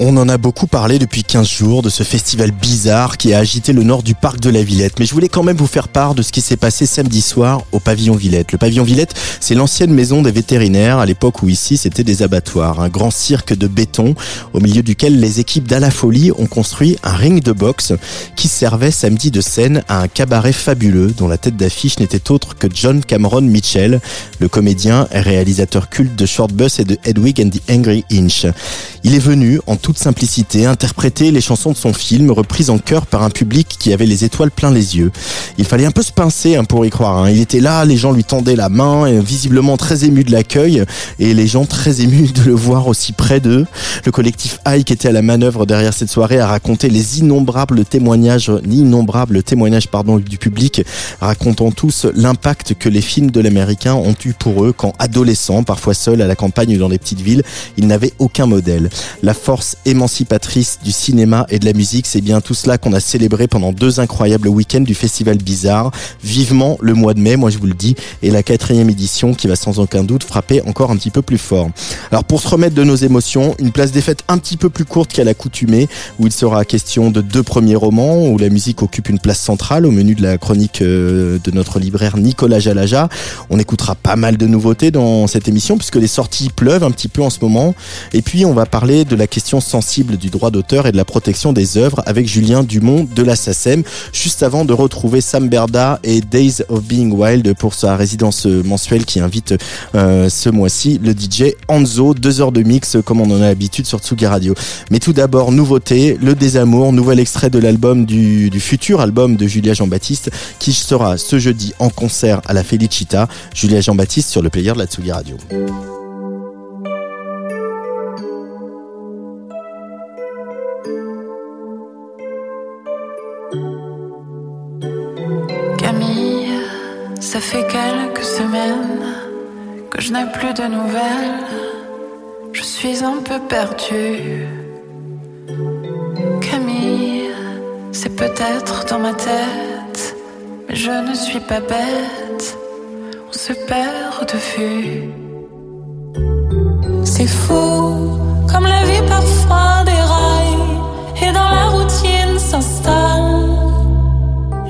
On en a beaucoup parlé depuis 15 jours de ce festival bizarre qui a agité le nord du parc de la Villette. Mais je voulais quand même vous faire part de ce qui s'est passé samedi soir au pavillon Villette. Le pavillon Villette, c'est l'ancienne maison des vétérinaires à l'époque où ici c'était des abattoirs. Un grand cirque de béton au milieu duquel les équipes d'Ala Folie ont construit un ring de boxe qui servait samedi de scène à un cabaret fabuleux dont la tête d'affiche n'était autre que John Cameron Mitchell, le comédien et réalisateur culte de Short Bus et de Hedwig and the Angry Inch. Il est venu en toute simplicité interpréter les chansons de son film reprises en chœur par un public qui avait les étoiles plein les yeux. Il fallait un peu se pincer hein, pour y croire. hein. Il était là, les gens lui tendaient la main, visiblement très ému de l'accueil et les gens très émus de le voir aussi près d'eux. Le collectif qui était à la manœuvre derrière cette soirée a raconté les innombrables témoignages, innombrables témoignages pardon du public, racontant tous l'impact que les films de l'américain ont eu pour eux quand adolescents, parfois seuls à la campagne ou dans les petites villes, ils n'avaient aucun modèle. La force émancipatrice du cinéma et de la musique, c'est bien tout cela qu'on a célébré pendant deux incroyables week-ends du Festival Bizarre. Vivement le mois de mai, moi je vous le dis, et la quatrième édition qui va sans aucun doute frapper encore un petit peu plus fort. Alors pour se remettre de nos émotions, une place des fêtes un petit peu plus courte qu'à l'accoutumée, où il sera question de deux premiers romans, où la musique occupe une place centrale au menu de la chronique euh, de notre libraire Nicolas Jalaja. On écoutera pas mal de nouveautés dans cette émission, puisque les sorties pleuvent un petit peu en ce moment. Et puis on va parler de la question sensible du droit d'auteur et de la protection des œuvres avec Julien Dumont de la SACEM, juste avant de retrouver Sam Berda et Days of Being Wild pour sa résidence mensuelle qui invite euh, ce mois-ci le DJ Anzo, deux heures de mix comme on en a l'habitude sur Tsugi Radio. Mais tout d'abord, nouveauté, le désamour, nouvel extrait de l'album du, du futur album de Julia Jean-Baptiste qui sera ce jeudi en concert à la Felicita. Julia Jean-Baptiste sur le player de la Tsugi Radio. Ça fait quelques semaines que je n'ai plus de nouvelles. Je suis un peu perdue. Camille, c'est peut-être dans ma tête, mais je ne suis pas bête. On se perd de vue. C'est fou, comme la vie parfois déraille et dans la routine s'installe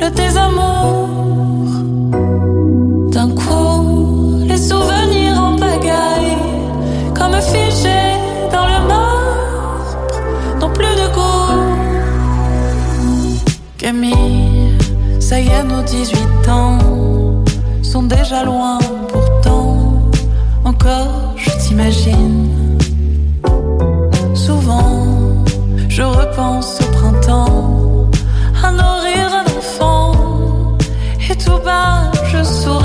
le désamour. Ça y est, nos 18 ans sont déjà loin, pourtant, encore je t'imagine. Souvent, je repense au printemps, à nos rires d'enfants, et tout bas, je souris.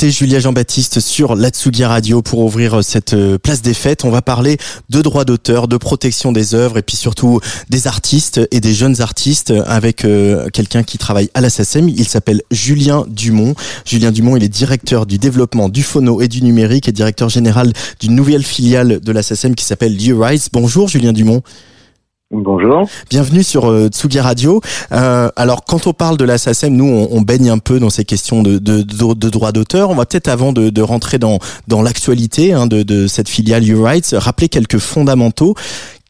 C'était Julia Jean-Baptiste sur l'Atsugi Radio pour ouvrir euh, cette euh, place des fêtes. On va parler de droits d'auteur, de protection des œuvres et puis surtout des artistes et des jeunes artistes avec euh, quelqu'un qui travaille à la SACEM. Il s'appelle Julien Dumont. Julien Dumont, il est directeur du développement du phono et du numérique et directeur général d'une nouvelle filiale de la SACEM qui s'appelle U-Rise. Bonjour Julien Dumont. Bonjour. Bienvenue sur euh, Tsugi Radio. Euh, alors, quand on parle de la SACEM, nous, on, baigne un peu dans ces questions de, de, d'auteur. On va peut-être, avant de, rentrer dans, l'actualité hein, de, de cette filiale U-Rights, rappeler quelques fondamentaux.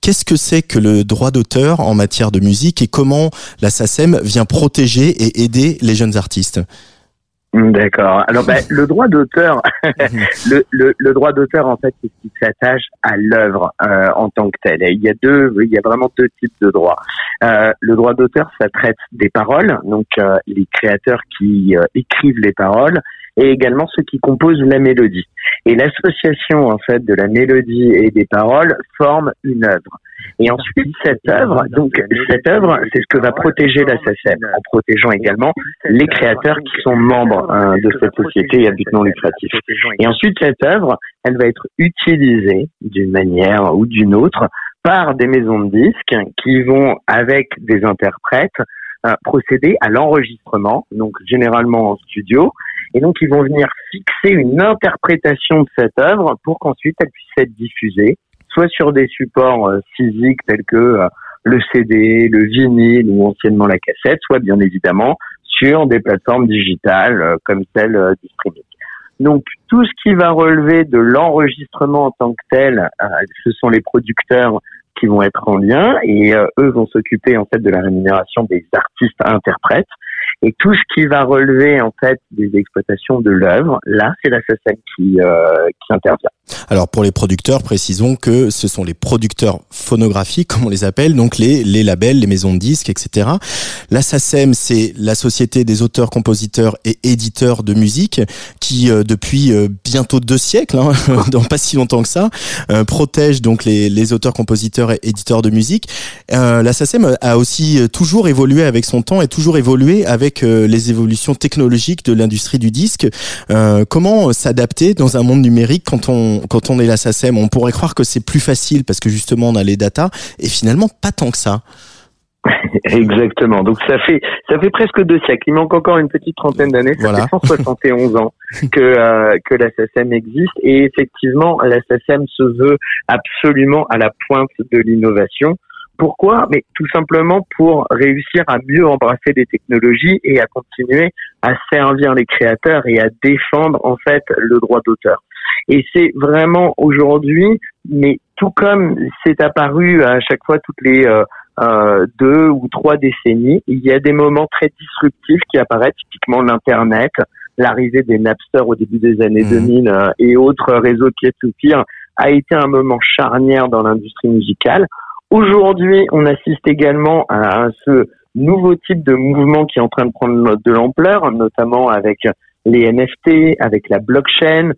Qu'est-ce que c'est que le droit d'auteur en matière de musique et comment la SACEM vient protéger et aider les jeunes artistes? D'accord. Alors, ben, le droit d'auteur, le, le, le, droit d'auteur, en fait, c'est ce qui s'attache à l'œuvre euh, en tant que telle. Et il y a deux, il y a vraiment deux types de droits. Euh, le droit d'auteur, ça traite des paroles, donc euh, les créateurs qui euh, écrivent les paroles, et également ceux qui composent la mélodie. Et l'association en fait de la mélodie et des paroles forme une œuvre. Et ensuite cette œuvre, donc cette œuvre, c'est ce que va protéger la SACEM, en protégeant également les créateurs qui sont membres hein, de cette société à but non lucratif. Et ensuite cette œuvre, elle va être utilisée d'une manière ou d'une autre par des maisons de disques qui vont avec des interprètes euh, procéder à l'enregistrement, donc généralement en studio, et donc, ils vont venir fixer une interprétation de cette œuvre pour qu'ensuite elle puisse être diffusée, soit sur des supports euh, physiques tels que euh, le CD, le vinyle ou anciennement la cassette, soit bien évidemment sur des plateformes digitales euh, comme celle du streaming. Donc tout ce qui va relever de l'enregistrement en tant que tel, ce sont les producteurs qui vont être en lien et eux vont s'occuper en fait de la rémunération des artistes interprètes. Et tout ce qui va relever en fait des exploitations de l'œuvre, là, c'est la SACEM qui, euh, qui intervient. Alors pour les producteurs, précisons que ce sont les producteurs phonographiques, comme on les appelle, donc les, les labels, les maisons de disques, etc. La SACEM, c'est la Société des auteurs, compositeurs et éditeurs de musique, qui euh, depuis euh, bientôt deux siècles, hein, dans pas si longtemps que ça, euh, protège donc les, les auteurs, compositeurs et éditeurs de musique. la SACEM a aussi toujours évolué avec son temps et toujours évolué avec les évolutions technologiques de l'industrie du disque. Comment s'adapter dans un monde numérique quand on quand on est la SACEM On pourrait croire que c'est plus facile parce que justement on a les datas et finalement pas tant que ça. Exactement. Donc ça fait ça fait presque deux siècles. Il manque encore une petite trentaine d'années. Ça fait 171 ans que euh, que la SACEM existe et effectivement la SACEM se veut absolument à la pointe de l'innovation. Pourquoi? Mais tout simplement pour réussir à mieux embrasser les technologies et à continuer à servir les créateurs et à défendre en fait le droit d'auteur. Et c'est vraiment aujourd'hui, mais tout comme c'est apparu à chaque fois toutes les euh, euh, deux ou trois décennies, il y a des moments très disruptifs qui apparaissent, typiquement l'Internet, l'arrivée des Napster au début des années 2000 mmh. euh, et autres réseaux qui pire a été un moment charnière dans l'industrie musicale. Aujourd'hui, on assiste également à, ce nouveau type de mouvement qui est en train de prendre de l'ampleur, notamment avec les NFT, avec la blockchain,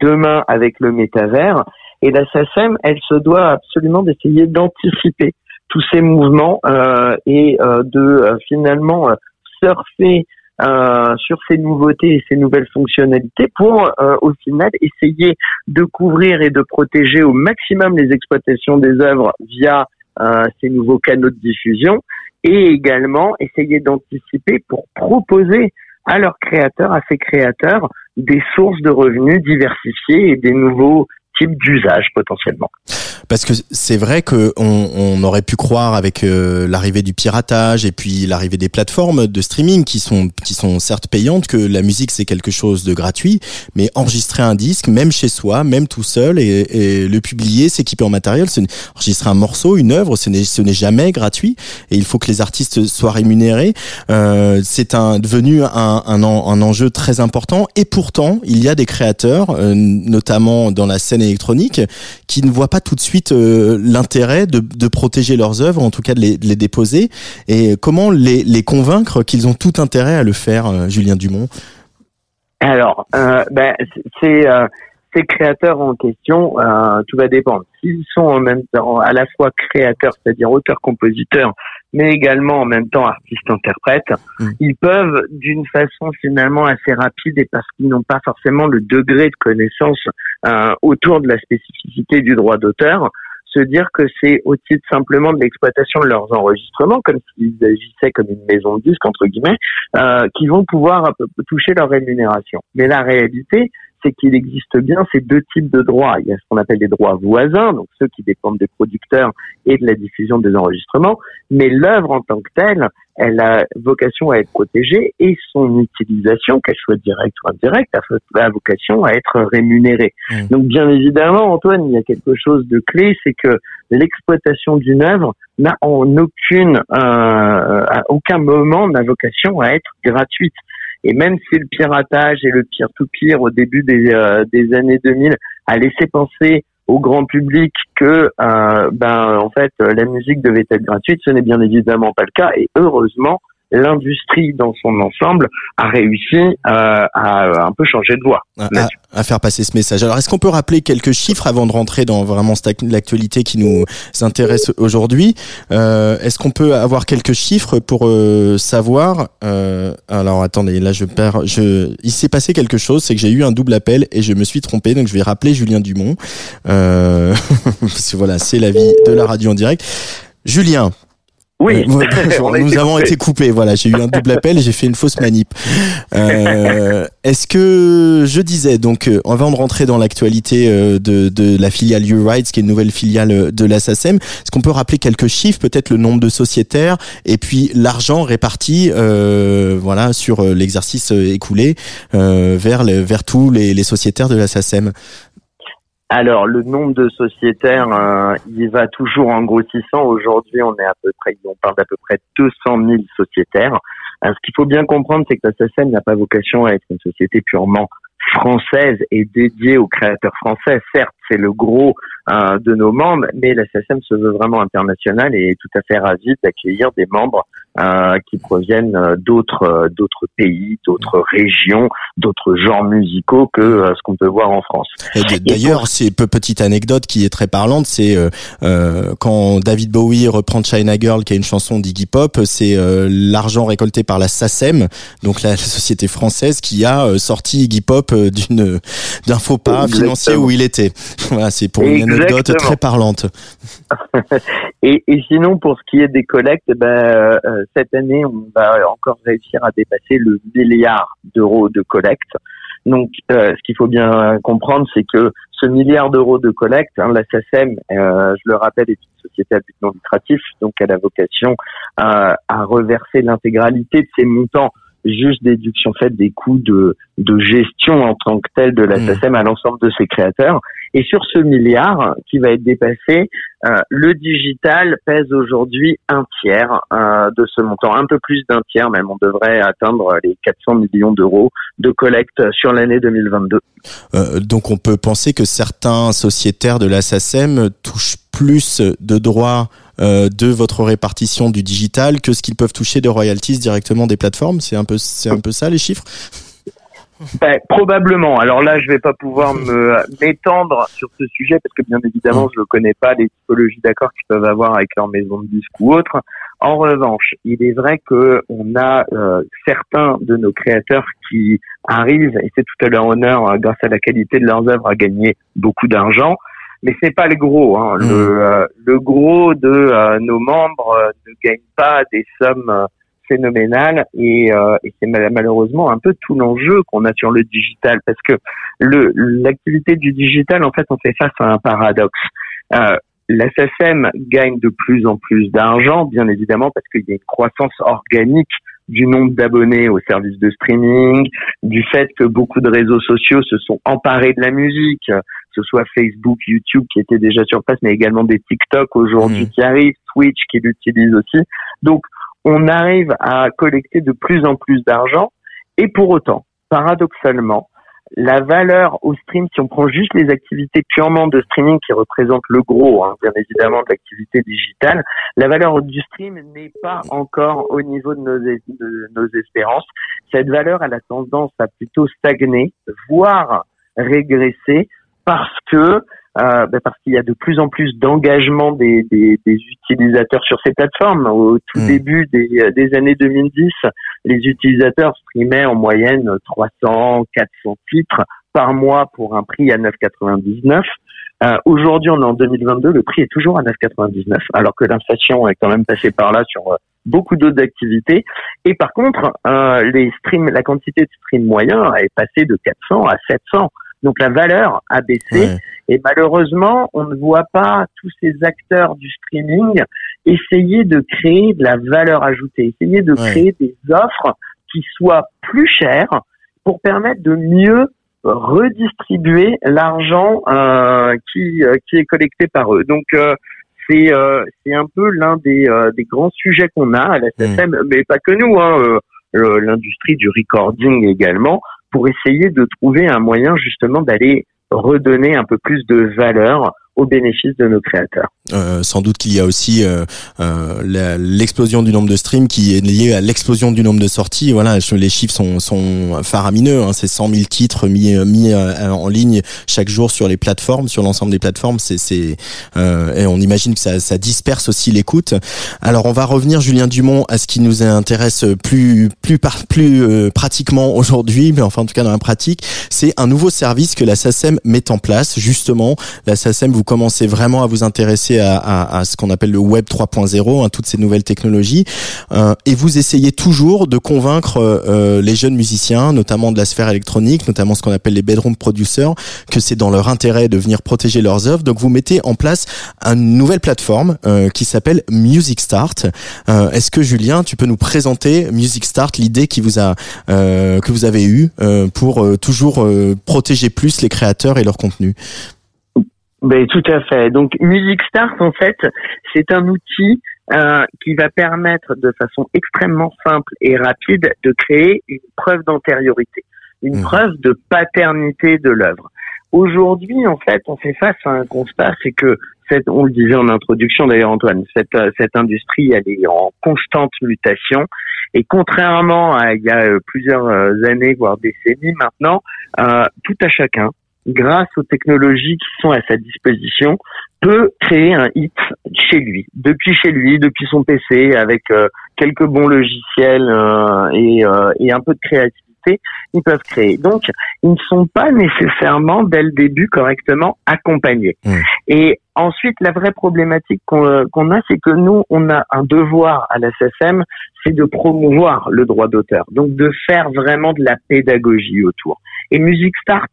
demain avec le métavers. Et la SACEM, elle se doit absolument d'essayer d'anticiper tous ces mouvements euh, et euh, de euh, finalement surfer euh, sur ces nouveautés et ces nouvelles fonctionnalités pour au final essayer de couvrir et de protéger au maximum les exploitations des œuvres via ces nouveaux canaux de diffusion et également essayer d'anticiper pour proposer à leurs créateurs, à ces créateurs, des sources de revenus diversifiées et des nouveaux types d'usages potentiellement. Parce que c'est vrai que on, aurait pu croire avec euh, l'arrivée du piratage et puis l'arrivée des plateformes de streaming qui sont qui sont certes payantes que la musique c'est quelque chose de gratuit, mais enregistrer un disque, même chez soi, même tout seul et, et le publier, s'équiper en matériel, enregistrer un morceau, une œuvre, ce n'est ce n'est jamais gratuit et il faut que les artistes soient rémunérés. Euh, c'est un devenu un, un, un, enjeu très important et pourtant il y a des créateurs, euh, notamment dans la scène électronique, qui ne voient pas tout de suite euh, l'intérêt de, protéger leurs œuvres, en tout cas de les, déposer, et comment les, convaincre qu'ils ont tout intérêt à le faire, euh, Julien Dumont? Alors, euh, ben, ces créateurs en question, tout va dépendre. S'ils sont en même temps à la fois créateurs, c'est-à-dire auteurs-compositeurs, mais également en même temps artistes-interprètes, mm. ils peuvent d'une façon finalement assez rapide et parce qu'ils n'ont pas forcément le degré de connaissance euh, autour de la spécificité du droit d'auteur, se dire que c'est au titre simplement de l'exploitation de leurs enregistrements, comme s'ils agissaient comme une maison de disques entre guillemets, euh, qui vont pouvoir toucher leur rémunération. Mais la réalité, c'est qu'il existe bien ces deux types de droits. Il y a ce qu'on appelle les droits voisins, donc ceux qui dépendent des producteurs et de la diffusion des enregistrements, mais l'œuvre en tant que telle, elle a vocation à être protégée et son utilisation, qu'elle soit directe ou indirecte, a vocation à être rémunérée. Mmh. Donc bien évidemment, Antoine, il y a quelque chose de clé, c'est que l'exploitation d'une œuvre n'a en aucune, euh, à aucun moment n'a vocation à être gratuite. Et même si le piratage et le pire tout pire au début des, euh, des années 2000 a laissé penser au grand public que euh, ben en fait la musique devait être gratuite, ce n'est bien évidemment pas le cas. Et heureusement l'industrie dans son ensemble a réussi euh, à un peu changer de voie. À, faire passer ce message. Alors, est-ce qu'on peut rappeler quelques chiffres avant de rentrer dans vraiment l'actualité qui nous intéresse aujourd'hui? Euh, Est-ce qu'on peut avoir quelques chiffres pour euh, savoir Alors, attendez, là, je perds. Je... Il s'est passé quelque chose, c'est que j'ai eu un double appel et je me suis trompé, donc je vais rappeler Julien Dumont. parce que voilà, c'est la vie de la radio en direct. Julien, oui, nous avons été coupés. Voilà, j'ai eu un double appel et j'ai fait une fausse manip. Euh, Est-ce que je disais donc, euh, avant de rentrer dans l'actualité euh, de, de la filiale U-Rides, qui est une nouvelle filiale euh, de la SACEM, est-ce qu'on peut rappeler quelques chiffres, peut-être le nombre de sociétaires et puis l'argent réparti, euh, voilà, sur l'exercice écoulé vers vers tous les, les sociétaires de la SACEM alors, le nombre de sociétaires, euh, il va toujours en grossissant. Aujourd'hui, on est à peu près, on parle d'à peu près 200 000 sociétaires. ce qu'il faut bien comprendre, c'est que la n'a pas vocation à être une société purement française et dédiée aux créateurs français. Certes, c'est le gros euh, de nos membres, mais la se veut vraiment internationale et est tout à fait ravie d'accueillir des membres euh, qui proviennent euh, d'autres euh, d'autres pays, d'autres régions, d'autres genres musicaux que euh, ce qu'on peut voir en France. D'ailleurs, c'est petite anecdote qui est très parlante, c'est euh, quand David Bowie reprend China Girl, qui est une chanson d'Iggy Pop, c'est l'argent récolté par la SACEM, donc la, société française, qui a sorti Iggy Pop d'une d'un faux pas financier où il était. Voilà, c'est pour une anecdote très parlante. et, et, sinon, pour ce qui est des collectes, ben, cette année, on va encore réussir à dépasser le milliard d'euros de collecte. Donc, euh, ce qu'il faut bien comprendre, c'est que ce milliard d'euros de collecte, hein, la SACEM, euh, je le rappelle, est une société à but non lucratif, donc elle a vocation à reverser l'intégralité de ces montants juste déduction faite des coûts de, de gestion en tant que tel de la mmh. SACEM à l'ensemble de ses créateurs. Et sur ce milliard qui va être dépassé, euh, le digital pèse aujourd'hui un tiers euh, de ce montant, un peu plus d'un tiers même. On devrait atteindre les 400 millions d'euros de collecte sur l'année 2022. Euh, donc on peut penser que certains sociétaires de la SACEM touchent plus de droits euh, de votre répartition du digital que ce qu'ils peuvent toucher de royalties directement des plateformes. C'est un peu, c'est un peu ça les chiffres? Ben, probablement. Alors là, je vais pas pouvoir me m'étendre sur ce sujet parce que bien évidemment, je ne connais pas les typologies d'accords qu'ils peuvent avoir avec leur maison de disques ou autre. En revanche, il est vrai que on a euh, certains de nos créateurs qui arrivent, et c'est tout à leur honneur, euh, grâce à la qualité de leurs œuvres, à gagner beaucoup d'argent. Mais c'est pas le gros. Hein. Le, mmh. euh, le, gros de nos membres ne gagne pas des sommes phénoménal et, euh, et c'est malheureusement un peu tout l'enjeu qu'on a sur le digital parce que le l'activité du digital en fait on fait face à un paradoxe. Euh, la SSM gagne de plus en plus d'argent, bien évidemment, parce qu'il y a une croissance organique du nombre d'abonnés aux services de streaming, du fait que beaucoup de réseaux sociaux se sont emparés de la musique, que ce soit Facebook, YouTube qui étaient déjà sur place, mais également des TikTok aujourd'hui mmh. qui arrivent, Twitch qui l'utilise aussi. Donc, on arrive à collecter de plus en plus d'argent et pour autant, paradoxalement, la valeur au stream, si on prend juste les activités purement de streaming qui représentent le gros, hein, bien évidemment, de l'activité digitale, la valeur du stream n'est pas encore au niveau de nos, de nos espérances. Cette valeur, elle a tendance à plutôt stagner, voire régresser, parce que euh, bah, parce qu'il y a de plus en plus d'engagement des, des, des, utilisateurs sur ces plateformes. Au tout hmm. début des, des, années 2010, les utilisateurs streamaient en moyenne 300, 400 titres par mois pour un prix à 9,99. Euh, Aujourd'hui, on est en 2022, le prix est toujours à 9,99, alors que l'inflation est quand même passée par là sur euh, beaucoup d'autres activités. Et par contre, euh, les streams, la quantité de streams moyens est passée de 400 à 700. Donc la valeur a baissé et malheureusement, on ne voit pas tous ces acteurs du streaming essayer de créer de la valeur ajoutée, essayer de créer des offres qui soient plus chères pour permettre de mieux redistribuer l'argent euh, qui euh, qui est collecté par eux. Donc euh, c'est euh, c'est un peu l'un des des grands sujets qu'on a à la mmh. mais pas que nous, hein, l'industrie du recording également, pour essayer de trouver un moyen justement d'aller redonner un peu plus de valeur au bénéfice de nos créateurs. Euh, sans doute qu'il y a aussi euh, euh, l'explosion du nombre de streams qui est liée à l'explosion du nombre de sorties. Voilà, les chiffres sont, sont faramineux. Hein. C'est 100 000 titres mis, mis en ligne chaque jour sur les plateformes, sur l'ensemble des plateformes. C'est, c'est et on imagine que ça, ça disperse aussi l'écoute. Alors on va revenir, Julien Dumont, à ce qui nous intéresse plus plus par, plus pratiquement aujourd'hui, mais enfin en tout cas dans la pratique, c'est un nouveau service que la SACEM met en place. Justement, la SACEM, commencez vraiment à vous intéresser à, ce qu'on appelle le web 3.0, hein, toutes ces nouvelles technologies, euh, et vous essayez toujours de convaincre euh, les jeunes musiciens, notamment de la sphère électronique, notamment ce qu'on appelle les bedroom producers, que c'est dans leur intérêt de venir protéger leurs œuvres. Donc vous mettez en place une nouvelle plateforme euh, qui s'appelle Music Start. Est-ce que Julien, tu peux nous présenter Music Start, l'idée qui vous a que vous avez eue pour toujours protéger plus les créateurs et leur contenu? Ben, tout à fait. Donc Music Start, en fait, c'est un outil euh, qui va permettre de façon extrêmement simple et rapide de créer une preuve d'antériorité, une mmh. preuve de paternité de l'œuvre. Aujourd'hui, en fait, on fait face à un constat, c'est que cette, on le disait en introduction d'ailleurs Antoine, cette, euh, cette industrie elle est en constante mutation et contrairement à il y a euh, plusieurs euh, années voire décennies maintenant, euh, tout à chacun grâce aux technologies qui sont à sa disposition, peut créer un hit chez lui, depuis chez lui, depuis son PC, avec euh, quelques bons logiciels euh, et, euh, et, un peu de créativité, ils peuvent créer. Donc, ils ne sont pas nécessairement dès le début correctement accompagnés. Mmh. Et ensuite, la vraie problématique qu'on a, c'est que nous, on a un devoir à la SSM, c'est de promouvoir le droit d'auteur, donc de faire vraiment de la pédagogie autour. Et Music Start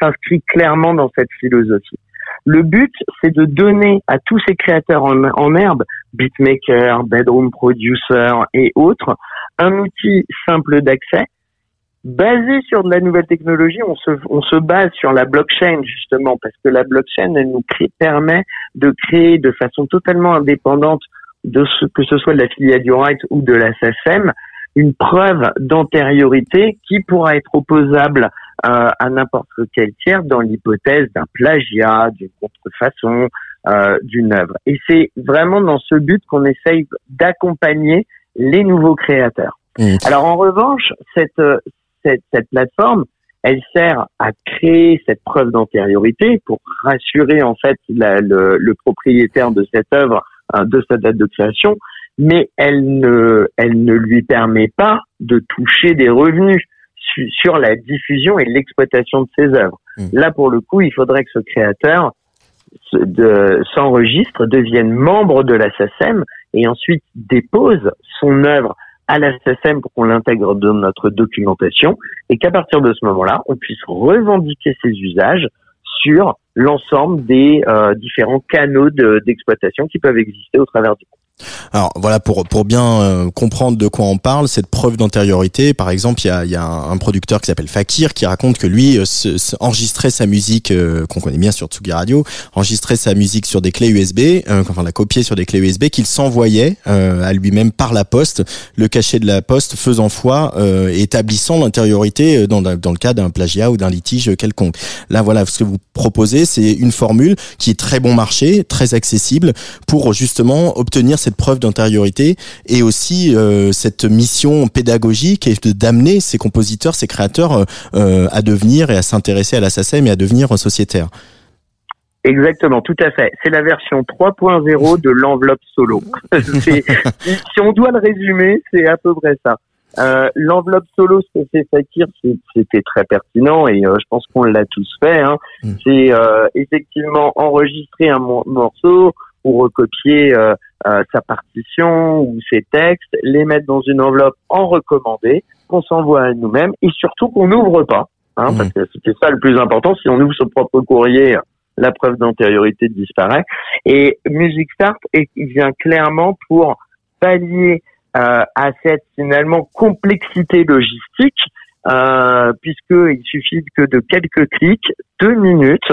s'inscrit clairement dans cette philosophie. Le but, c'est de donner à tous ces créateurs en, herbe, beatmakers, bedroom producers et autres, un outil simple d'accès, basé sur de la nouvelle technologie. On se, on se base sur la blockchain justement, parce que la blockchain, elle nous permet de créer de façon totalement indépendante de ce que ce soit de la filiale du right ou de la SSM, une preuve d'antériorité qui pourra être opposable euh, à n'importe quel tiers dans l'hypothèse d'un plagiat, d'une contrefaçon, euh, d'une œuvre. Et c'est vraiment dans ce but qu'on essaye d'accompagner les nouveaux créateurs. Mmh. Alors en revanche, cette, cette, cette plateforme, elle sert à créer cette preuve d'antériorité pour rassurer en fait la, le, le, propriétaire de cette œuvre euh, de sa date de création, mais elle ne, elle ne lui permet pas de toucher des revenus sur la diffusion et l'exploitation de ses œuvres. Mmh. Là, pour le coup, il faudrait que ce créateur s'enregistre, devienne membre de la SACEM et ensuite dépose son œuvre à la SACEM pour qu'on l'intègre dans notre documentation et qu'à partir de ce moment-là, on puisse revendiquer ses usages sur l'ensemble des euh, différents canaux d'exploitation qui peuvent exister au travers du alors voilà pour pour bien euh, comprendre de quoi on parle cette preuve d'antériorité par exemple il y a, y a un, producteur qui s'appelle Fakir qui raconte que lui euh, enregistrait sa musique euh, qu'on connaît bien sur Tsugi Radio enregistrait sa musique sur des clés USB enfin la copier sur des clés USB qu'il s'envoyait à lui-même par la poste le cachet de la poste faisant foi et établissant l'antériorité dans, dans le cas d'un plagiat ou d'un litige quelconque. Là voilà ce que vous proposez c'est une formule qui est très bon marché très accessible pour justement obtenir cette preuve d'antériorité et aussi euh, cette mission pédagogique et d'amener ces compositeurs, ces créateurs euh, à devenir et à s'intéresser à la SACEM et à devenir sociétaire. Exactement, tout à fait. C'est la version 3.0 de l'enveloppe solo. si on doit le résumer, c'est à peu près ça. Euh, l'enveloppe solo, ce que fait Fakir, c'était très pertinent et euh, je pense qu'on l'a tous fait. Hein. Mm. C'est euh, effectivement enregistrer un morceau ou recopier sa partition ou ses textes, les mettre dans une enveloppe en recommandé, qu'on s'envoie à nous-mêmes et surtout qu'on n'ouvre pas. Hein, Parce mm. que c'était ça le plus important. Si on ouvre son propre courrier, la preuve d'antériorité disparaît. Et Music Start vient clairement pour pallier euh, à cette finalement complexité logistique, euh, puisqu'il suffit que de quelques clics, deux minutes.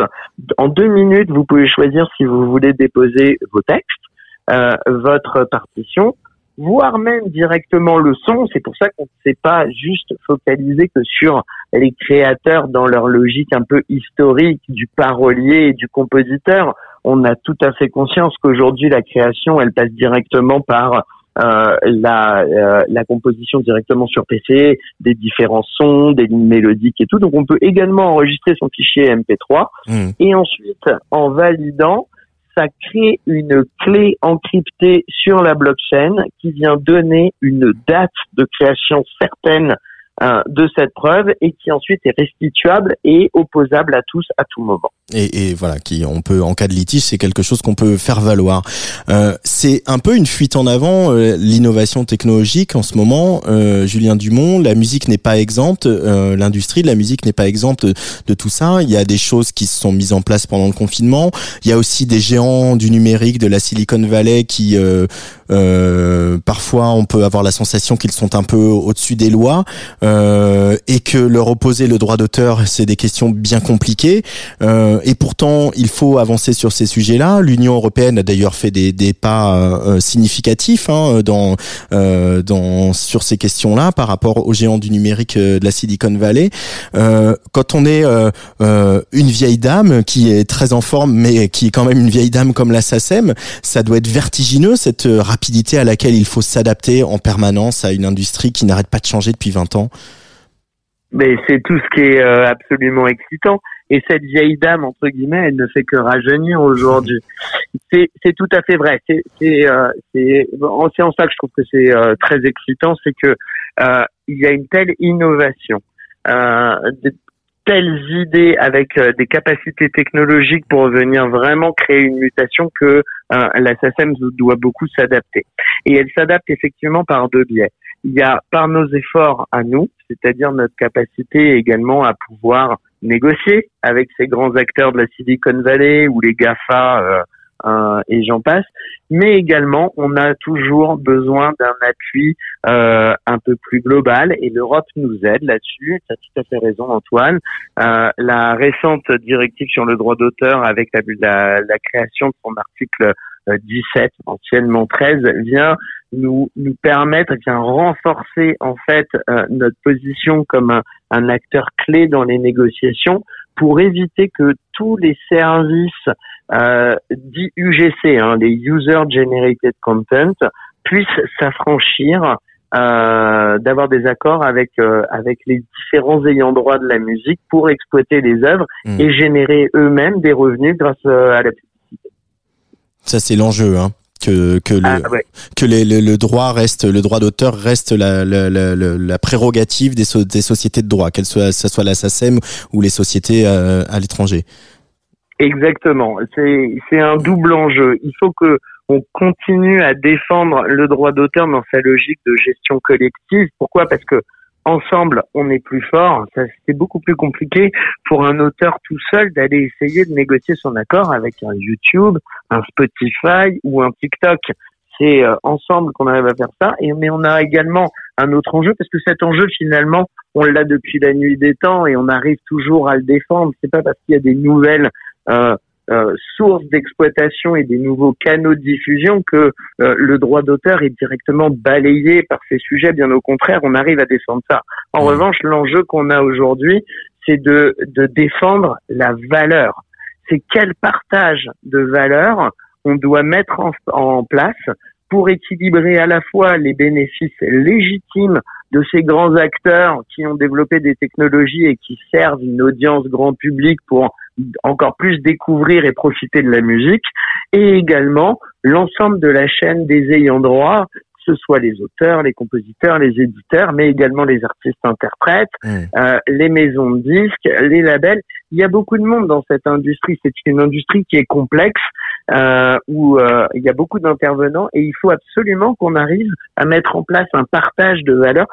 En deux minutes, vous pouvez choisir si vous voulez déposer vos textes, euh, votre partition, voire même directement le son. C'est pour ça qu'on ne s'est pas juste focalisé que sur les créateurs dans leur logique un peu historique du parolier et du compositeur. On a tout à fait conscience qu'aujourd'hui la création, elle passe directement par euh, la, euh, la composition directement sur PC, des différents sons, des lignes mélodiques et tout. Donc on peut également enregistrer son fichier MP3 mmh. et ensuite en validant ça crée une clé encryptée sur la blockchain qui vient donner une date de création certaine euh, de cette preuve et qui ensuite est restituable et opposable à tous à tout moment. Et, et voilà, qui on peut en cas de litige, c'est quelque chose qu'on peut faire valoir. Euh, c'est un peu une fuite en avant euh, l'innovation technologique en ce moment. Euh, Julien Dumont, la musique n'est pas exempte, euh, l'industrie de la musique n'est pas exempte de, de, tout ça. Il y a des choses qui se sont mises en place pendant le confinement. Il y a aussi des géants du numérique de la Silicon Valley qui parfois on peut avoir la sensation qu'ils sont un peu au-dessus des lois. Euh, et que leur opposer le droit d'auteur, c'est des questions bien compliquées. Euh, et pourtant, il faut avancer sur ces sujets-là. L'Union européenne a d'ailleurs fait des, des pas euh, significatifs hein, dans, euh, dans sur ces questions-là par rapport aux géants du numérique de la Silicon Valley. quand on est une vieille dame qui est très en forme, mais qui est quand même une vieille dame comme la SACEM, ça doit être vertigineux cette rapidité à laquelle il faut s'adapter en permanence à une industrie qui n'arrête pas de changer depuis 20 ans. Mais c'est tout ce qui est euh, absolument excitant. Et cette vieille dame, entre guillemets, elle ne fait que rajeunir aujourd'hui. C'est, tout à fait vrai. C'est, euh, c'est, en ça que je trouve que c'est euh, très excitant, c'est que euh, il y a une telle innovation, telles idées avec des capacités technologiques pour venir vraiment créer une mutation que la SACEM doit beaucoup s'adapter. Et elle s'adapte effectivement par deux biais il y a par nos efforts à nous, c'est-à-dire notre capacité également à pouvoir négocier avec ces grands acteurs de la Silicon Valley ou les GAFA euh, euh, et j'en passe, mais également on a toujours besoin d'un appui euh, un peu plus global et l'Europe nous aide là-dessus. Tu as tout à fait raison Antoine. la récente directive sur le droit d'auteur avec la, la, création de son article 17, anciennement 13, vient nous nous permettre, vient renforcer en fait euh, notre position comme un, un, acteur clé dans les négociations pour éviter que tous les services euh, dits UGC, hein, les User Generated Content, puissent s'affranchir euh, d'avoir des accords avec euh, avec les différents ayants droit de la musique pour exploiter les œuvres mmh. et générer eux-mêmes des revenus grâce euh, à la publicité. Ça c'est l'enjeu, hein que que le ah, que les, le, droit reste le droit d'auteur reste la, la, la, la prérogative des, des sociétés de droit, qu'elle soit ça soit la SACEM ou les sociétés euh, à, l'étranger. Exactement, c'est c'est un double enjeu. Il faut que on continue à défendre le droit d'auteur dans sa logique de gestion collective. Pourquoi? Parce que ensemble, on est plus fort. Ça, c'est beaucoup plus compliqué pour un auteur tout seul d'aller essayer de négocier son accord avec un YouTube, un Spotify ou un TikTok. C'est euh, ensemble qu'on arrive à faire ça. Et mais on a également un autre enjeu parce que cet enjeu finalement, on l'a depuis la nuit des temps et on arrive toujours à le défendre. C'est pas parce qu'il y a des nouvelles euh, euh, sources d'exploitation et des nouveaux canaux de diffusion que euh, le droit d'auteur est directement balayé par ces sujets. Bien au contraire, on arrive à défendre ça. En revanche, l'enjeu qu'on a aujourd'hui, c'est de, de défendre la valeur. C'est quel partage de valeur on doit mettre en, en place pour équilibrer à la fois les bénéfices légitimes de ces grands acteurs qui ont développé des technologies et qui servent une audience grand public pour encore plus découvrir et profiter de la musique, et également l'ensemble de la chaîne des ayants droit que ce soit les auteurs, les compositeurs, les éditeurs, mais également les artistes interprètes, mmh. euh, les maisons de disques, les labels. Il y a beaucoup de monde dans cette industrie. C'est une industrie qui est complexe, euh, où euh, il y a beaucoup d'intervenants et il faut absolument qu'on arrive à mettre en place un partage de valeurs,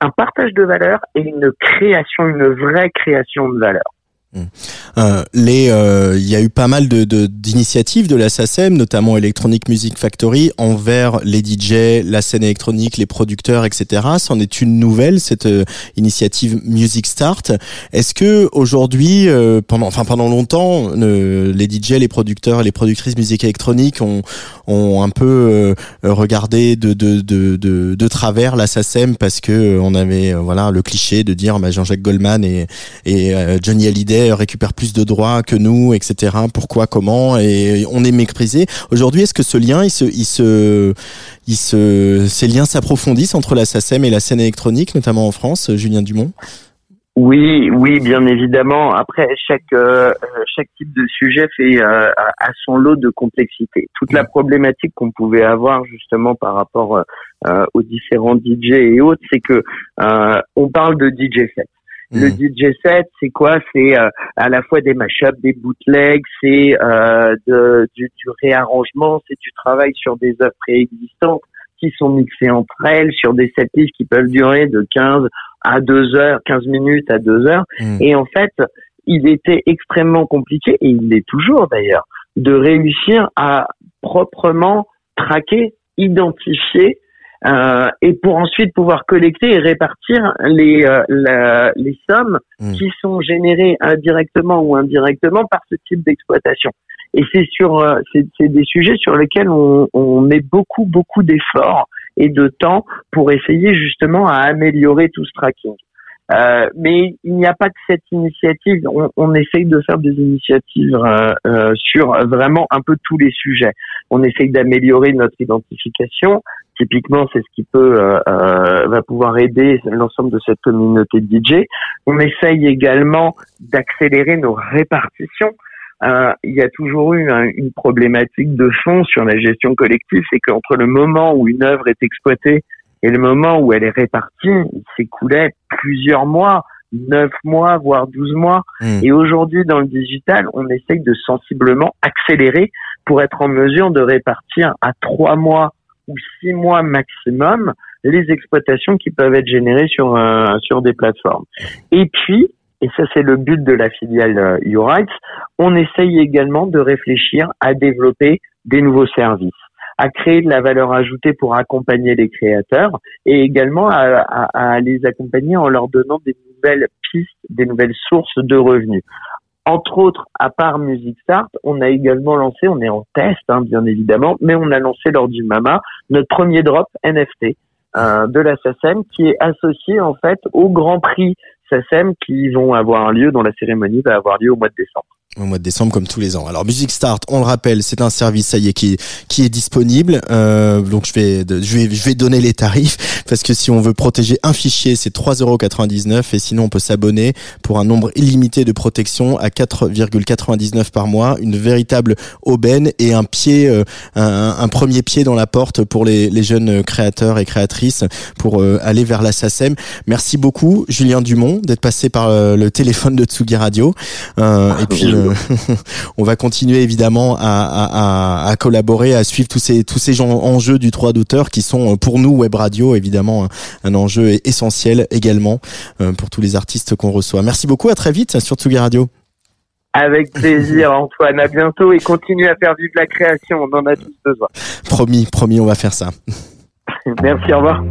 un partage de valeurs et une création, une vraie création de valeurs. Euh, euh, il y a eu pas mal de, d'initiatives de, la SACEM, notamment Electronic Music Factory, envers les DJ, la scène électronique, les producteurs, etc. C'en est une nouvelle, cette euh, initiative Music Start. Est-ce que aujourd'hui, euh, pendant, enfin pendant longtemps, les DJ, les producteurs les productrices musique électronique ont, ont un peu regardé de, de, de, de, travers la SACEM parce que on avait voilà le cliché de dire bah, Jean-Jacques Goldman et, et Johnny Hallyday récupère plus de droits que nous, etc. Pourquoi, comment? Et on est méprisé. Aujourd'hui, est-ce que ce lien, il se, il se, il se, ces liens s'approfondissent entre la SACEM et la scène électronique, notamment en France, Julien Dumont? Oui, oui, bien évidemment. Après, chaque euh, chaque type de sujet fait euh, à son lot de complexité. Toute la problématique qu'on pouvait avoir justement par rapport euh, aux différents DJ et autres, c'est que on parle de DJ set. Le hmm. DJ set, c'est quoi? C'est euh, à la fois des mashups, des bootlegs, c'est euh, du, du, réarrangement, c'est du travail sur des œuvres préexistantes qui sont mixées entre elles, sur des setlists qui peuvent durer de 15 à 2 heures, 15 minutes à 2 heures. Hmm. Et en fait, il était extrêmement compliqué, et il l'est toujours d'ailleurs, de réussir à proprement traquer, identifier euh, et pour ensuite pouvoir collecter et répartir les, euh, les sommes mmh. qui sont générées indirectement ou indirectement par ce type d'exploitation. Et c'est sur euh, c'est des sujets sur lesquels on, on met beaucoup beaucoup d'efforts et de temps pour essayer justement à améliorer tout ce tracking. Euh, mais il n'y a pas que cette initiative. On, on essaye de faire des initiatives euh, euh, sur vraiment un peu tous les sujets. On essaye d'améliorer notre identification. Typiquement, c'est ce qui peut va pouvoir aider l'ensemble de cette communauté de DJ. On essaye également d'accélérer nos répartitions. Il y a toujours eu une problématique de fond sur la gestion collective, c'est qu'entre le moment où une œuvre est exploitée et le moment où elle est répartie, il s'écoulait plusieurs mois, neuf mois, voire douze mois. Hmm. Et aujourd'hui, dans le digital, on essaye de sensiblement accélérer pour être en mesure de répartir à trois mois ou six mois maximum les exploitations qui peuvent être générées sur euh, sur des plateformes. Et puis, et ça c'est le but de la filiale euh, YouRights, on essaye également de réfléchir à développer des nouveaux services à créer de la valeur ajoutée pour accompagner les créateurs et également à, à, les accompagner en leur donnant des nouvelles pistes, des nouvelles sources de revenus. Entre autres, à part Music Start, on a également lancé, on est en test hein, bien évidemment, mais on a lancé lors du MAMA notre premier drop NFT euh, de la qui est associé en fait au Grand Prix Qui vont avoir lieu, dont la cérémonie va avoir lieu au mois de décembre au mois de décembre comme tous les ans. Alors Music Start, on le rappelle, c'est un service ça y est qui qui est disponible. Euh, donc je vais je vais je vais donner les tarifs parce que si on veut protéger un fichier, c'est 3,99€ et sinon on peut s'abonner pour un nombre illimité de protection à 4,99 par mois, une véritable aubaine et un pied euh, un, un, premier pied dans la porte pour les, les jeunes créateurs et créatrices pour euh, aller vers la SACEM. Merci beaucoup Julien Dumont d'être passé par euh, le téléphone de Tsugi Radio et puis on va continuer évidemment à, collaborer, à suivre tous ces tous ces gens enjeux du droit d'auteur qui sont pour nous web radio évidemment un, enjeu essentiel également euh, pour tous les artistes qu'on reçoit. Merci beaucoup, à très vite sur Tsugi Radio. Avec plaisir Antoine, à bientôt et continue à faire vivre la création, on en a tous besoin. Promis, promis, on va faire ça. Merci, au revoir.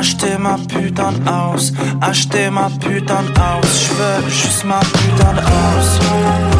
Acheter ma putain de house. Je veux juste ma putain de house.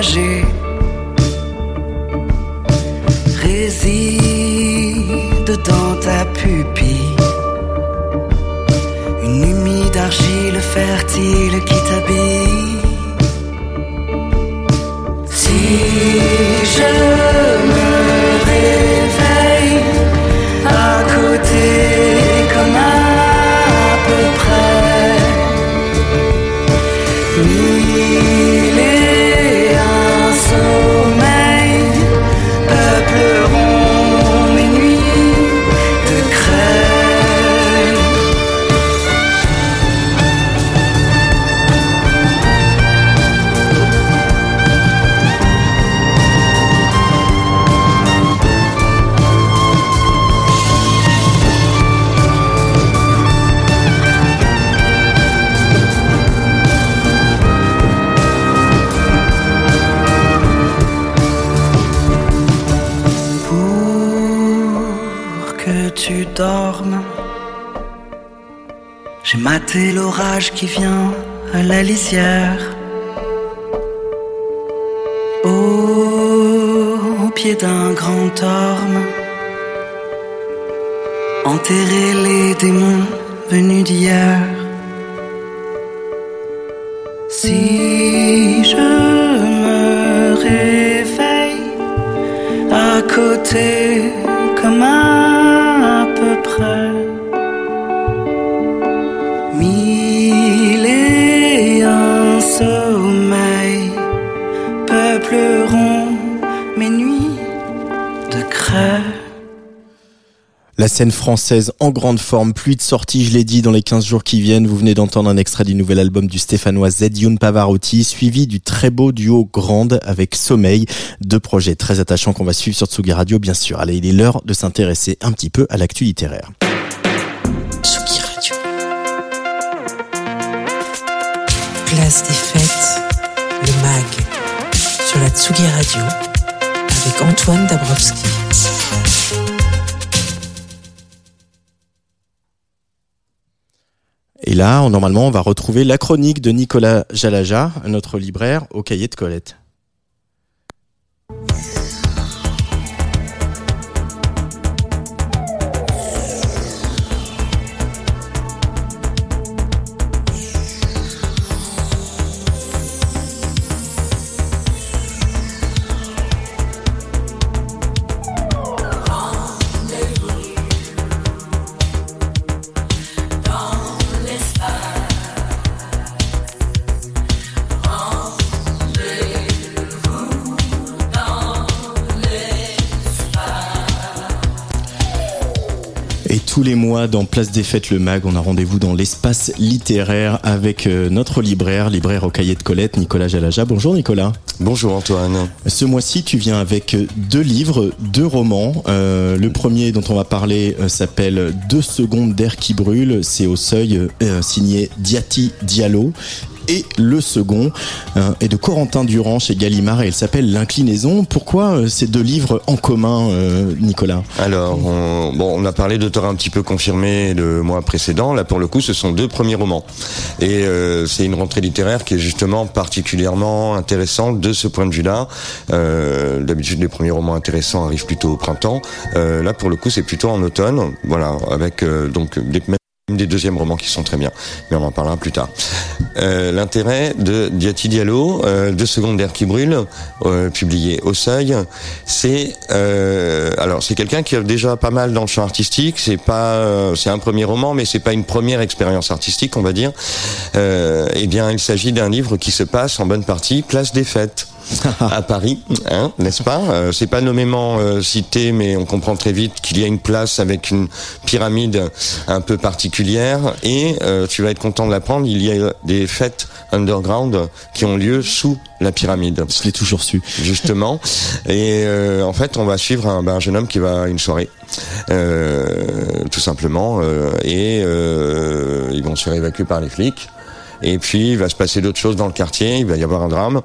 de Maté l'orage qui vient à la lisière. au pied d'un grand orme, enterrer les démons venus d'hier. La scène française en grande forme, pluie de sorties, je l'ai dit, dans les 15 jours qui viennent. Vous venez d'entendre un extrait du nouvel album du Stéphanois Zedioun Pavarotti, suivi du très beau duo Grande avec Sommeil. Deux projets très attachants qu'on va suivre sur Tsugi Radio, bien sûr. Allez, il est l'heure de s'intéresser un petit peu à l'actu littéraire. Tsugi Radio. Place des fêtes, le MAG, sur la Tsugi Radio, avec Antoine Dabrowski. Et là, normalement, on va retrouver la chronique de Nicolas Jalaja, notre libraire, au cahier de Colette. Mois, dans Place des Fêtes, le MAG, on a rendez-vous dans l'espace littéraire avec euh, notre libraire, libraire au cahier de Colette, Nicolas Jalaja. Bonjour Nicolas. Bonjour Antoine. Ce mois-ci, tu viens avec deux livres, deux romans. Euh, le premier dont on va parler euh, s'appelle Deux secondes d'air qui brûle. C'est au seuil euh, signé Diati Diallo. Et le second euh, est de Corentin Durand chez Gallimard et il s'appelle L'inclinaison. Pourquoi euh, ces deux livres en commun, euh, Nicolas? Alors, on, bon, on a parlé d'auteurs un petit peu confirmés le mois précédent. Là, pour le coup, ce sont deux premiers romans. Et c'est une rentrée littéraire qui est justement particulièrement intéressante de ce point de vue-là. D'habitude, les premiers romans intéressants arrivent plutôt au printemps. Là, pour le coup, c'est plutôt en automne. Voilà, avec donc des des deuxièmes romans qui sont très bien, mais on en parlera plus tard. Euh, L'intérêt de Diati Diallo, euh, Deux secondes d'air qui brûle, euh, publié au Seuil, c'est euh, alors c'est quelqu'un qui a déjà pas mal dans le champ artistique. C'est pas, c'est un premier roman, mais c'est pas une première expérience artistique, on va dire. Eh bien, il s'agit d'un livre qui se passe en bonne partie place des fêtes à Paris, hein, n'est-ce pas? Euh, C'est pas nommément euh, cité, mais on comprend très vite qu'il y a une place avec une pyramide un peu particulière. Et euh, tu vas être content de l'apprendre, il y a des fêtes underground qui ont lieu sous la pyramide. Je l'ai toujours su. Justement. Et euh, en fait, on va suivre un, ben, un jeune homme qui va à une soirée. Euh, tout simplement. euh, et euh, ils vont se faire évacuer par les flics. Et puis, il va se passer d'autres choses dans le quartier. Il va y avoir un drame.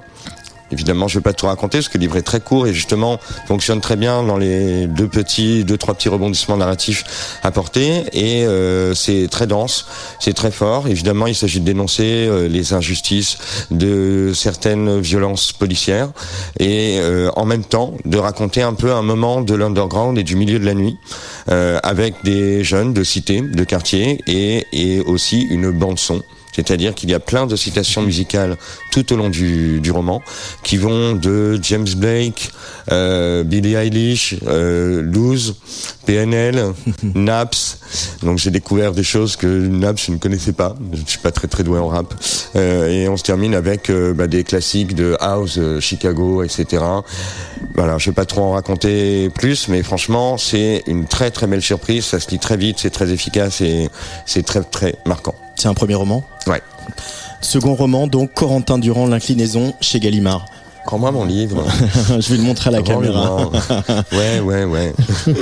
Évidemment, je vais pas tout raconter parce que le livre est très court et justement fonctionne très bien dans les deux petits, deux trois petits rebondissements narratifs apportés et euh, c'est très dense, c'est très fort. Évidemment, il s'agit de dénoncer euh, les injustices de certaines violences policières et euh, en même temps de raconter un peu un moment de l'underground et du milieu de la nuit avec des jeunes de cité, de quartier et, et aussi une bande son. C'est-à-dire qu'il y a plein de citations musicales tout au long du, du roman qui vont de James Blake, euh, Billie Eilish, euh, Luz, PNL, Naps. Donc j'ai découvert des choses que Naps je ne connaissais pas. Je ne suis pas très très doué en rap. Euh, et on se termine avec euh, bah, des classiques de House, euh, Chicago, etc. Voilà, je vais pas trop en raconter plus, mais franchement c'est une très très belle surprise. Ça se lit très vite, c'est très efficace et c'est très très marquant. C'est un premier roman Ouais. Second roman, donc Corentin Durand, L'inclinaison chez Gallimard. Rends-moi mon livre. Je vais le montrer à la caméra. Rends-le-moi. ouais, ouais, ouais.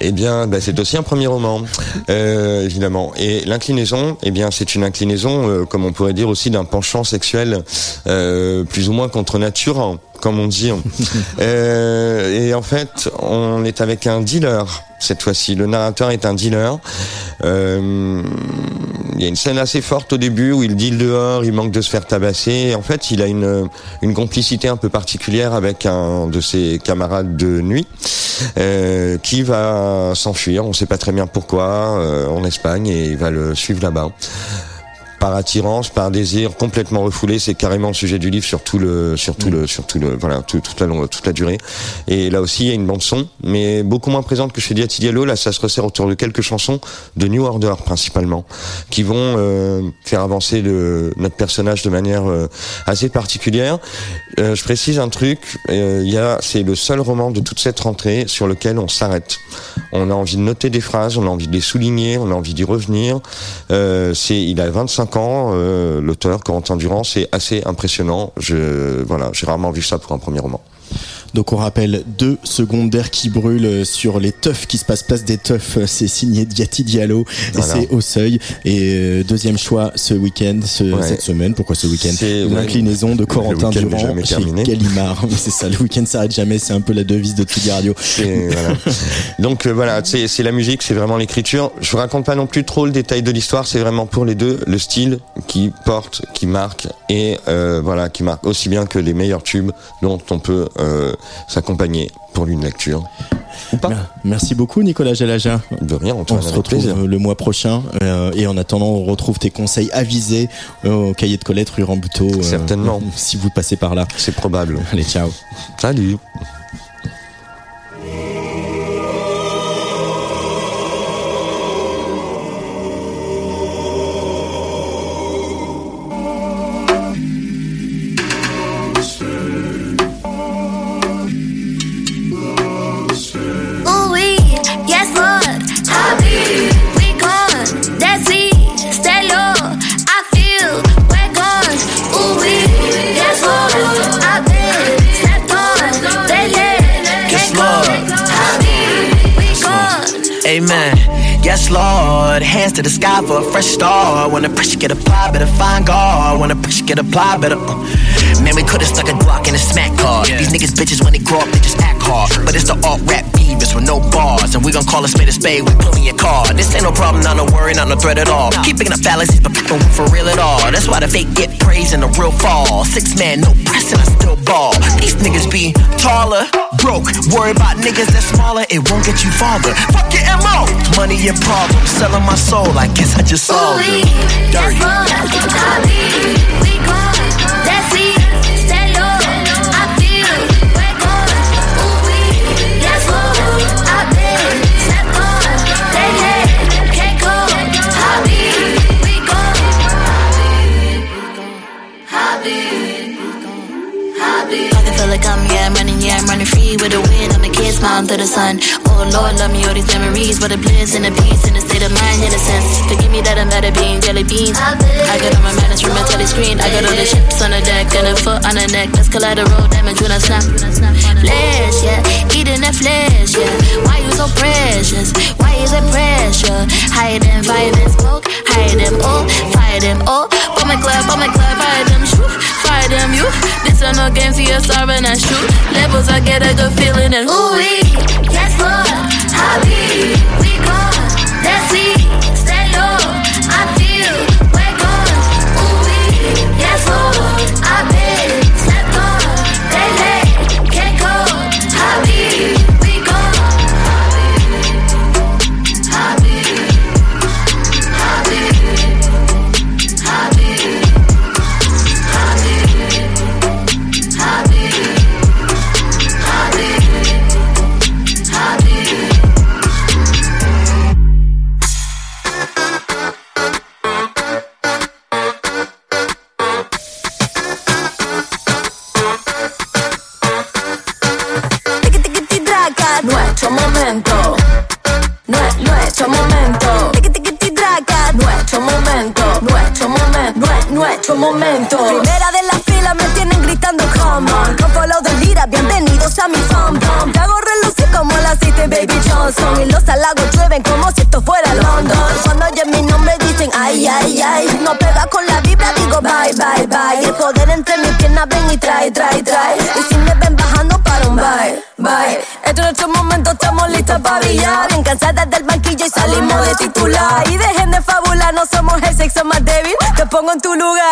eh bien, bah, c'est aussi un premier roman, euh, évidemment. Et l'inclinaison, eh bien, c'est une inclinaison, euh, comme on pourrait dire aussi, d'un penchant sexuel euh, plus ou moins contre nature, comme on dit. euh, et en fait, on est avec un dealer cette fois-ci. Le narrateur est un dealer. Euh, il y a une scène assez forte au début où il deal dehors, il manque de se faire tabasser. en fait, il a une, une complicité un peu particulière avec un de ses camarades de nuit euh, qui va s'enfuir. On ne sait pas très bien pourquoi euh, en Espagne et il va le suivre là-bas par attirance, par désir complètement refoulé. C'est carrément le sujet du livre sur tout le, sur tout le, sur tout le, voilà, toute la toute la durée. Et là aussi, il y a une bande son, mais beaucoup moins présente que chez Diati Diallo. Là, ça se resserre autour de quelques chansons de New Order principalement, qui vont euh, faire avancer le, notre personnage de manière euh, assez particulière. Euh, je précise un truc. Il y a, c'est le seul roman de toute cette rentrée sur lequel on s'arrête. On a envie de noter des phrases, on a envie de les souligner, on a envie d'y revenir. c'est, il a 25 ans, euh, l'auteur Corentin Durand, c'est assez impressionnant. Je, voilà, j'ai rarement vu ça pour un premier roman. Donc on rappelle deux secondes d'air qui brûlent sur les teufs qui se passent place des teufs. C'est signé Diati Diallo et c'est au seuil. Et euh, deuxième choix ce week-end, cette semaine. Pourquoi ce week-end Une inclinaison de Corentin Durand chez Gallimard. c'est ça, le week-end s'arrête jamais. C'est un peu la devise de Tsugi Radio. Voilà. Donc euh, voilà, c'est la musique, c'est vraiment l'écriture. Je vous raconte pas non plus trop le détail de l'histoire. C'est vraiment pour les deux le style qui porte, qui marque et euh, voilà, qui marque aussi bien que les meilleurs tubes dont on peut s'accompagner pour une lecture. Merci beaucoup Nicolas Jalaja. De rien, on, se retrouve le mois prochain euh, et en attendant on retrouve tes conseils avisés au cahier de Colette rue Rambuteau. Euh, Certainement. si vous passez par là. C'est probable. Allez, ciao. Salut. Hands to the sky for a fresh start. When the pressure get applied, better find God. When the pressure get applied, better. Uh. Man, we could've stuck a Glock in a smack car. Yeah. These niggas bitches when they grow up, they just act hard. But it's the alt rap beavers with no bars. And we gon' call a spade a spade, we pulling your car. This ain't no problem, not no worry, not no threat at all. Keep picking up fallacies, but people for real at all. That's why the fake get praise and the real fall. Six man, no press, and I still ball. These niggas be taller, broke. Worry about niggas that smaller, it won't get you farther. Fuck your MO, money and problems. Selling my soul, I guess I just solved it. Dirty. We that's running free with a win. I'm a kid, smiling through the sun. Oh Lord, love me all these memories, but a bliss and a peace and a state of mind, innocence. Forgive me that I'm better being jelly beans. I got all my manners from a telly screen. I got all the chips on the deck and a foot on the neck. That's collateral damage when I snap. Flesh, yeah, eating the flesh, yeah. Why you so precious? Why is it pressure? Them, fire them, smoke, Star and I shoot Levels, I get a good feeling, and ooh-wee.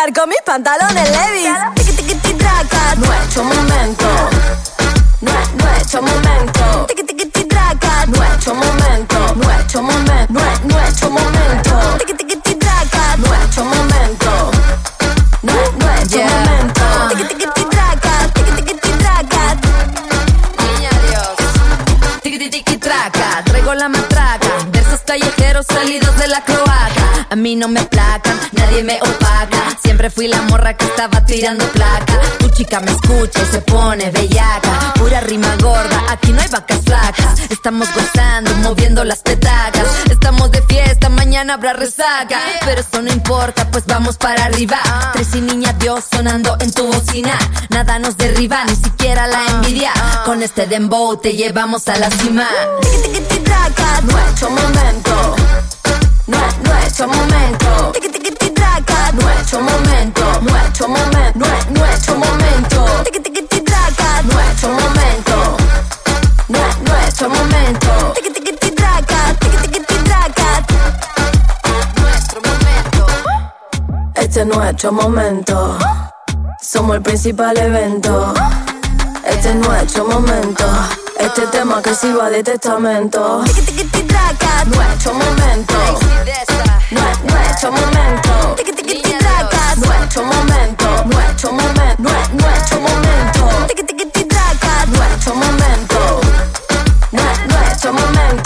marcó mis pantalones Levi's. Nuestro momento. Nuestro momento. Nuestro momento. Nuestro momento. Nuestro momento. Nuestro momento. Nuestro momento. Traigo la matraca, versos callejeros salidos de la croa a mí no me placan, nadie me opaca. Siempre fui la morra que estaba tirando placa. Tu chica me escucha y se pone bellaca. Pura rima gorda, aquí no hay vacas flacas. Estamos gozando, moviendo las petacas. Estamos de fiesta, mañana habrá resaca. Pero eso no importa, pues vamos para arriba. Tres y niña Dios sonando en tu bocina. Nada nos derriba, ni siquiera la envidia. Con este dembow te llevamos a la cima. Nuestro momento. Nue- Nuestro momento. Tiki tiki tiki traca, nuestro momento. Nuestro momento. Nue- Nuestro momento. Tiki tiki tiki traca, nuestro momento. Nue- Nuestro momento. Tiki tiki tiki traca, tiki tiki tiki traca. Nuestro momento. Este es nuestro momento. Somos el principal evento. Este es nuestro momento. Este tema que si va de testamento. Nuestro momento. Nuestro momento. Nuestro momento. Nuestro momento. Nuestro momento. Nuestro momento. Nuestro momento.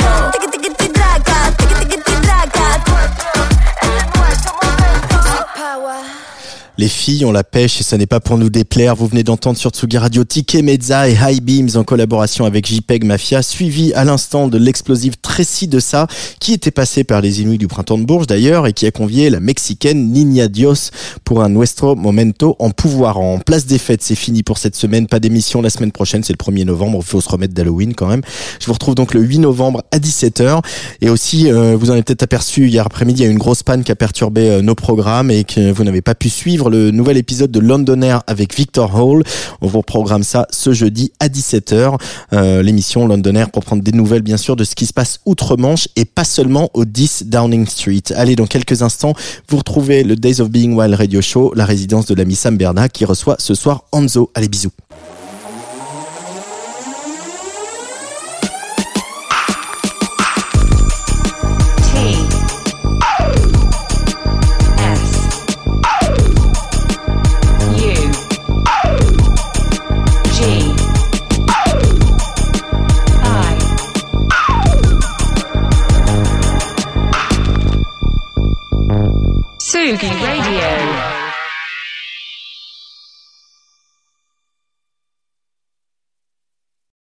Les ont la pêche et ça n'est pas pour nous déplaire. Vous venez d'entendre sur Tsugi Radio Tike Mezza et High Beams en collaboration avec JPEG Mafia, suivi à l'instant de l'explosive Tracy de ça, qui était passé par les Inuits du printemps de Bourges d'ailleurs et qui a convié la Mexicaine Niña Dios pour un Nuestro Momento en pouvoir. En place des fêtes, c'est fini pour cette semaine. Pas d'émission la semaine prochaine, c'est le 1er novembre. Il faut se remettre d'Halloween quand même. Je vous retrouve donc le 8 novembre à 17h. Et aussi, euh, vous en avez peut-être aperçu hier après-midi, il y a une grosse panne qui a perturbé euh, nos programmes et que vous n'avez pas pu suivre le nouvel épisode de Londoner avec Victor Hall. On vous programme ça ce jeudi à 17h. Euh, L'émission Londoner pour prendre des nouvelles bien sûr de ce qui se passe outre-Manche et pas seulement au 10 Downing Street. Allez, dans quelques instants, vous retrouvez le Days of Being Wild Radio Show, la résidence de l'ami Sam Bernard qui reçoit ce soir Anzo. Allez, bisous. Sugi Radio